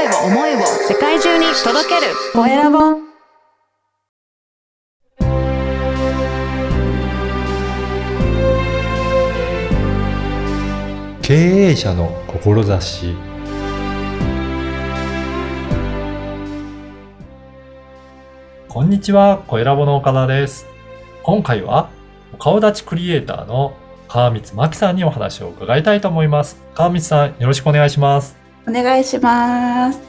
声を思いを世界中に届けるコエラボ経営者の志こんにちは、コエラボの岡田です。今回は、お顔立ちクリエイターの川光真希さんにお話を伺いたいと思います。川光さん、よろしくお願いします。お願いします。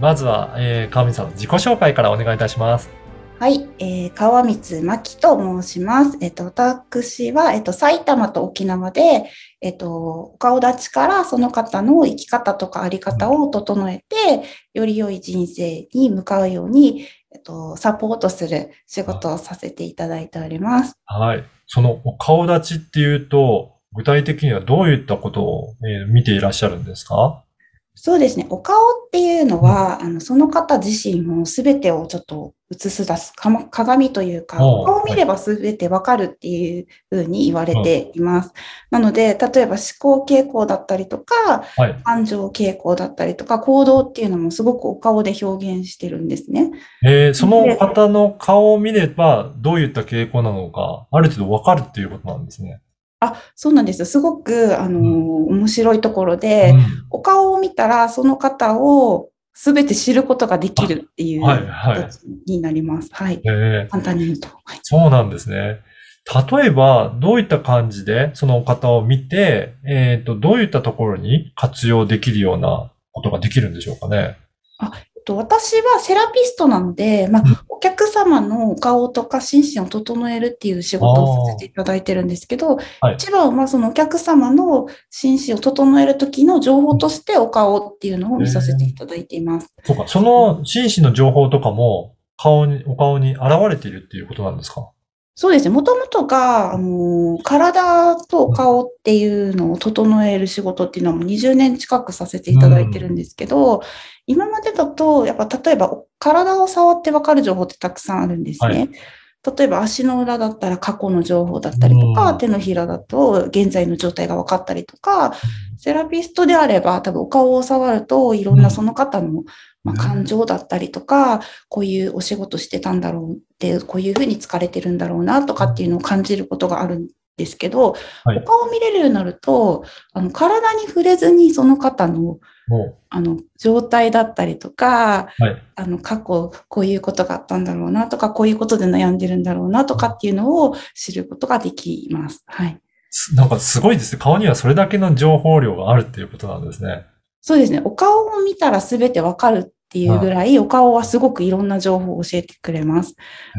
まずは、えー、川光さんの自己紹介からお願いいたします。はい、えー、川光真希と申します。えっ、と、私は、えっ、と、埼玉と沖縄で、えっ、と、お顔立ちからその方の生き方とかあり方を整えて、より良い人生に向かうように、えっ、と、サポートする仕事をさせていただいております。はい。そのお顔立ちっていうと、具体的にはどういったことを、えー見ていらっしゃるんですか？そうですね。お顔っていうのは、あの、その方自身の全てをちょっと映す出す鏡というか、お顔を見れば全てわかるっていうふうに言われています。なので、例えば思考傾向だったりとか、はい。感情傾向だったりとか、行動っていうのもすごくお顔で表現してるんですね。えーその方の顔を見れば、どういった傾向なのか、ある程度わかるっていうことなんですね。あ、そうなんですよ。すごく、あの、うん面白いところで、うんお顔を見たら、その方を全て知ることができるっていうはいはい形になります。はい。えー簡単に言うと。はい。そうなんですね。例えば、どういった感じでその方を見て、えっ、と、どういったところに活用できるようなことができるんでしょうかね。えっと私はセラピストなので、まあうん、お客様のお顔とか心身を整えるっていう仕事をさせていただいてるんですけど、はい。一番はそのお客様の心身を整える時の情報としてお顔っていうのを見させていただいています。そうか、その心身の情報とかも、顔に、お顔に現れているっていうことなんですか？そうですね。もともとが、あの、体とお顔っていうのを整える仕事っていうのはもう20年近くさせていただいてるんですけど、今までだと、やっぱ例えばお体を触ってわかる情報ってたくさんあるんですね。はい例えば足の裏だったら過去の情報だったりとか、うん。手のひらだと現在の状態が分かったりとか、セラピストであれば多分お顔を触るといろんなその方の、ま感情だったりとか、こういうお仕事してたんだろうって、こういうふうに疲れてるんだろうなとかっていうのを感じることがあるんですけど、はいお顔を見れるようになると、あの体に触れずにその方のもあの状態だったりとか、う、はい。あの過去こういうことがあったんだろうなとか、こういうことで悩んでるんだろうなとかっていうのを知ることができます。はい。すなんかすごいですね。顔にはそれだけの情報量があるっていうことなんですね。そうですね。お顔を見たら全てわかるっていうぐらい、お顔はすごくいろんな情報を教えてくれます。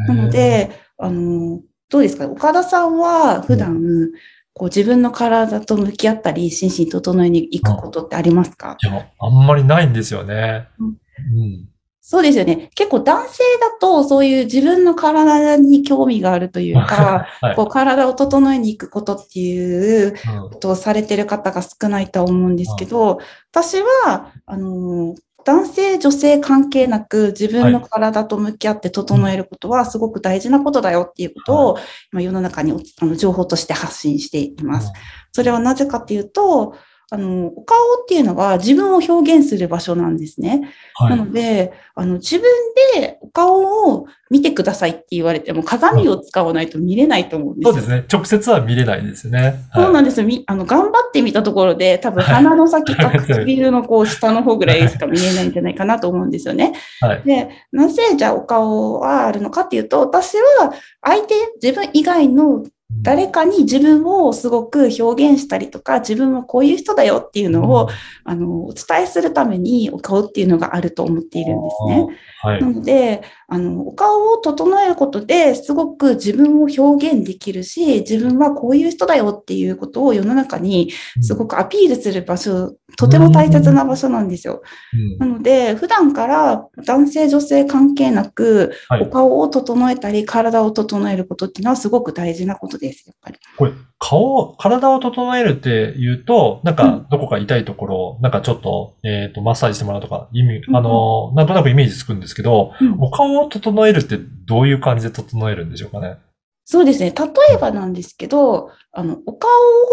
なので、あの、どうですか？岡田さんは普段、こう自分の体と向き合ったり、心身整えに行くことってありますか？いや、あんまりないんですよね。うんうん。そうですよね。結構男性だとそういう自分の体に興味があるというか、はい。こう体を整えに行くことっていううんことをされてる方が少ないとは思うんですけど、私は、あの、男性、女性関係なく自分の体と向き合って整えることはすごく大事なことだよっていうことを、今世の中におあの情報として発信しています。それはなぜかっていうと、あの、お顔っていうのは自分を表現する場所なんですね。は。ないので、あの、自分でお顔を見てくださいって言われても鏡を使わないと見れないと思うんですよ。そうですね。直接は見れないですね。そうなんですよ。みあの、頑張ってみたところで、多分はい鼻の先か唇のこう下の方ぐらいしか見えないんじゃないかなと思うんですよね。はい。で、なぜじゃあお顔はあるのかっていうと、私は相手、自分以外の誰かに自分をすごく表現したりとか、自分はこういう人だよっていうのを、あの、お伝えするためにお顔っていうのがあると思っているんですね。はいな。ので、あの、お顔を整えることですごく自分を表現できるし、自分はこういう人だよっていうことを世の中にすごくアピールする場所、とても大切な場所なんですよ。うん。なので、普段から男性、女性関係なく、はい。お顔を整えたり、体を整えることっていうのはすごく大事なことです、やっぱり。これ、顔、体を整えるって言うと、なんか、どこか痛いところ、なんかちょっと、えっと、マッサージしてもらうとか、意味、うん。あの、なんとなくイメージつくんですけど、うん。お顔を整えるってどういう感じで整えるんでしょうかね？そうですね。例えばなんですけど、あの、お顔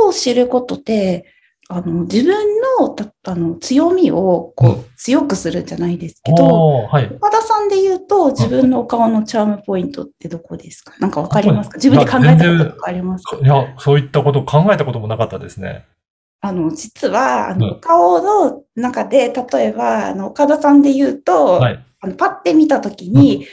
を知ることで、あの、自分の、たあの、強みを、こう、うん強くするんじゃないですけど、はい。岡田さんで言うと、自分のお顔のチャームポイントってどこですか？なんかわかりますか？自分で考えたこととかありますか？いや、そういったこと考えたこともなかったですね。あの、実は、あの、うんお顔の中で、例えば、あの、岡田さんで言うと、はい。あのパッて見たときに、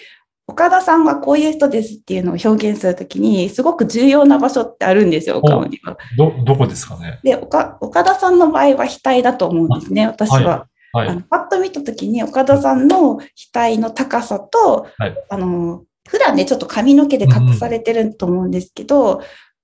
岡田さんはこういう人ですっていうのを表現するときに、すごく重要な場所ってあるんですよ、お顔には。ど、どこですかね？で、岡岡田さんの場合は額だと思うんですね、私は。はい。あのパッと見たときに、岡田さんの額の高さと、はいあの、普段ね、ちょっと髪の毛で隠されてると思うんですけど、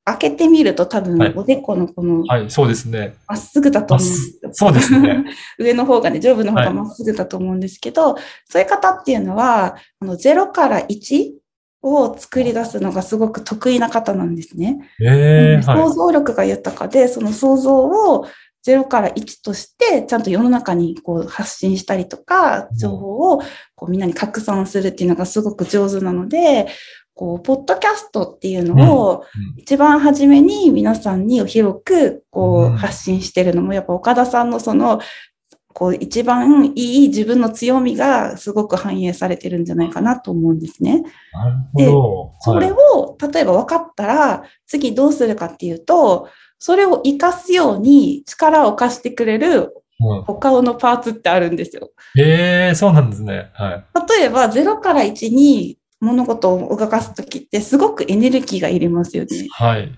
開けてみると多分はい、おでこのこの、はい、そうですね。まっすぐだと思うんですよ。そうですね。上の方がね、上部の方はいがまっすぐだと思うんですけど、そういう方っていうのは、あの0から1を作り出すのがすごく得意な方なんですね。ええはい想。像力が豊かで、その想像を0から1として、ちゃんと世の中にこう発信したりとか、情報をこうみんなに拡散するっていうのがすごく上手なので、こう、ポッドキャストっていうのを、うん一番初めに皆さんに広くこう発信してるのも、やっぱ岡田さんのその、こう一番いい自分の強みがすごく反映されてるんじゃないかなと思うんですね。なるほど。それはいを、例えば分かったら、次どうするかっていうと、それを活かすように力を貸してくれるうんお顔のパーツってあるんですよ。ええそうなんですね。はい。例えば0から1に物事を動かすときってすごくエネルギーがいりますよね。はい。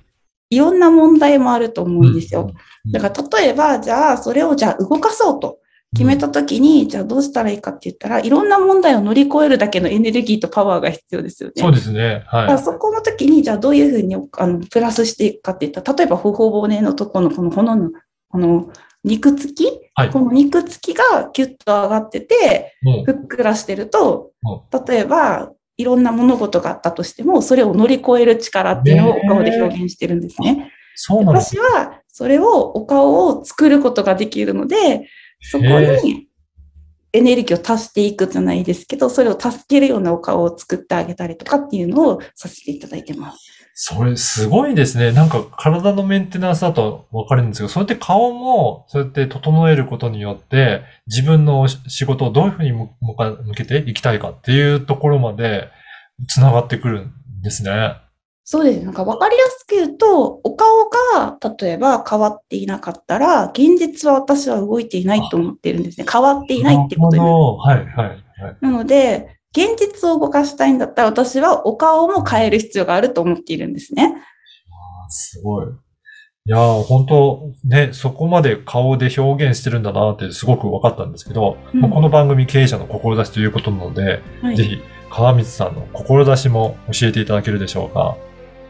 いろんな問題もあると思うんですよ。うんだから例えば、じゃあそれをじゃあ動かそうと決めたときに、じゃあどうしたらいいかって言ったら、いろんな問題を乗り越えるだけのエネルギーとパワーが必要ですよね。そうですね。はそこの時に、じゃあどういうふうにあのプラスしていくかって言ったら、例えば頬骨のところのこの骨の、この肉付き、はいこの肉付きがキュッと上がってて、ふっくらしてるとう、例えば、いろんな物事があったとしても、それを乗り越える力っていうのをお顔で表現してるんですね。そうなんです。私は、それを、お顔を作ることができるので、そこへにエネルギーを足していくじゃないですけど、それを助けるようなお顔を作ってあげたりとかっていうのをさせていただいてます。それすごいですね。なんか体のメンテナンスだとわかるんですけど、そうやって顔もそうやって整えることによって、自分の仕事をどういうふうに向か向けていきたいかっていうところまで繋がってくるんですね。そうです。なんか分かりやすく言うと、お顔が例えば変わっていなかったら、現実は私は動いていないと思ってるんですね。変わっていないってことになる。はい、はい、はい。なので、現実を動かしたいんだったら、私はお顔も変える必要があると思っているんですね。あすごい。いやー、本当ね、そこまで顔で表現してるんだなってすごく分かったんですけど、うんこの番組経営者の志ということなので、はいぜひ川光さんの志も教えていただけるでしょうか。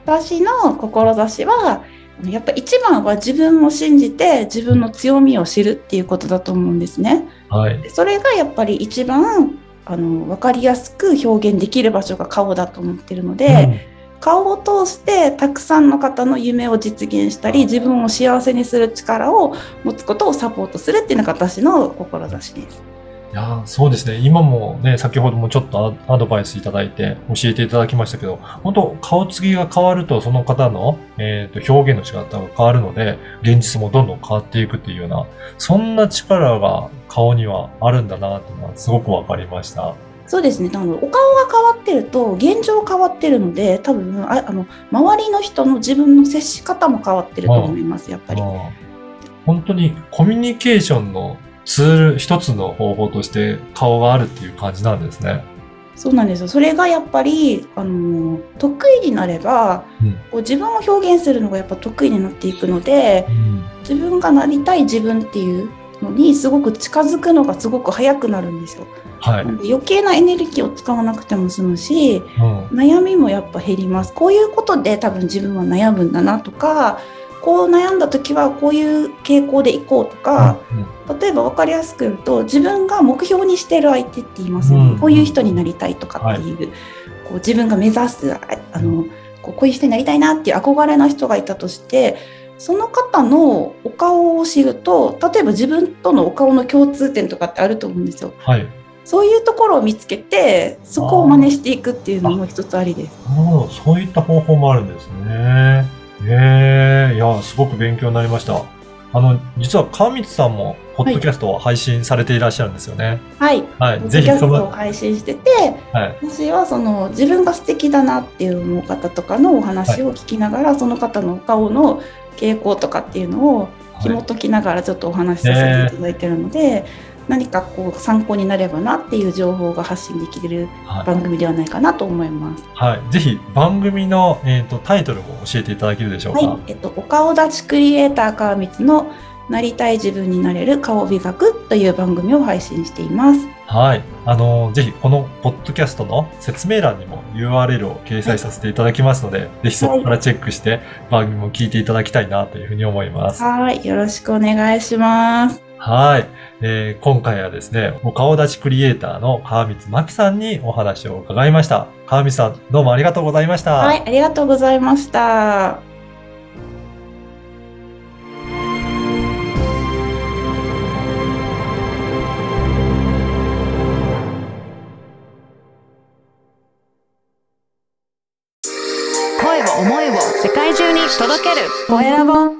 私の志は、やっぱ一番は自分を信じて自分の強みを知るっていうことだと思うんですね。はい。でそれがやっぱり一番あの分かりやすく表現できる場所が顔だと思ってるので、顔を通してたくさんの方の夢を実現したり自分を幸せにする力を持つことをサポートするっていうのが私の志です。いやーそうですね。今もね、先ほどもちょっとアアドバイスいただいて教えていただきましたけど、本当顔つきが変わるとその方の、えー、と表現の仕方が変わるので、現実もどんどん変わっていくっていうような、そんな力が顔にはあるんだなっていうのはすごくわかりました。そうですね。多分お顔が変わってると現状変わってるので、多分ああの周りの人の自分の接し方も変わってると思います。やっぱり。うん本当にコミュニケーションのツール一つの方法として顔があるっていう感じなんですね。そうなんですよ。それがやっぱりあの得意になれば、うんこう自分を表現するのがやっぱ得意になっていくので、うん自分がなりたい自分っていうのにすごく近づくのがすごく早くなるんですよ。はい。余計なエネルギーを使わなくても済むし、うん悩みもやっぱ減ります。こういうことで多分自分は悩むんだなとか、こう悩んだ時はこういう傾向でいこうとか、うん例えば分かりやすく言うと自分が目標にしてる相手って言いますよね、うんこういう人になりたいとかっていう,、こう自分が目指すああのこうこういう人になりたいなっていう憧れな人がいたとしてその方のお顔を知ると例えば自分とのお顔の共通点とかってあると思うんですよ。はい。そういうところを見つけてそこを真似していくっていうのも一つありです。なるほど。そういった方法もあるんですね。ええいや、すごく勉強になりました。あの、実は川光さんも、ポッドキャストを配信されていらっしゃるんですよね。はい。はい。ぜひそドキャストをの、配信してて、はい。私はその自分が素敵だなっていう思う方とかのお話を聞きながら、その方のお顔の傾向とかっていうのを紐解きながらちょっとお話しさせていただいてるので、何かこう参考になればなっていう情報が発信できるはい。番組ではないかなと思います。はい。ぜひ、番組の、えっ、と、タイトルを教えていただけるでしょうか？はい、えっと、お顔立ちクリエイター川光のなりたい自分になれる顔美学という番組を配信しています。はい。あの、ぜひ、このポッドキャストの説明欄にも URL を掲載させていただきますので、ぜひそこからチェックして番組も聞いていただきたいなというふうに思います。はい、よろしくお願いします。はい。えー今回はですね、お顔立ちクリエイターの川光真希さんにお話を伺いました。川光さん、どうもありがとうございました。はい、ありがとうございました。声を思いを世界中に届けるコエラボ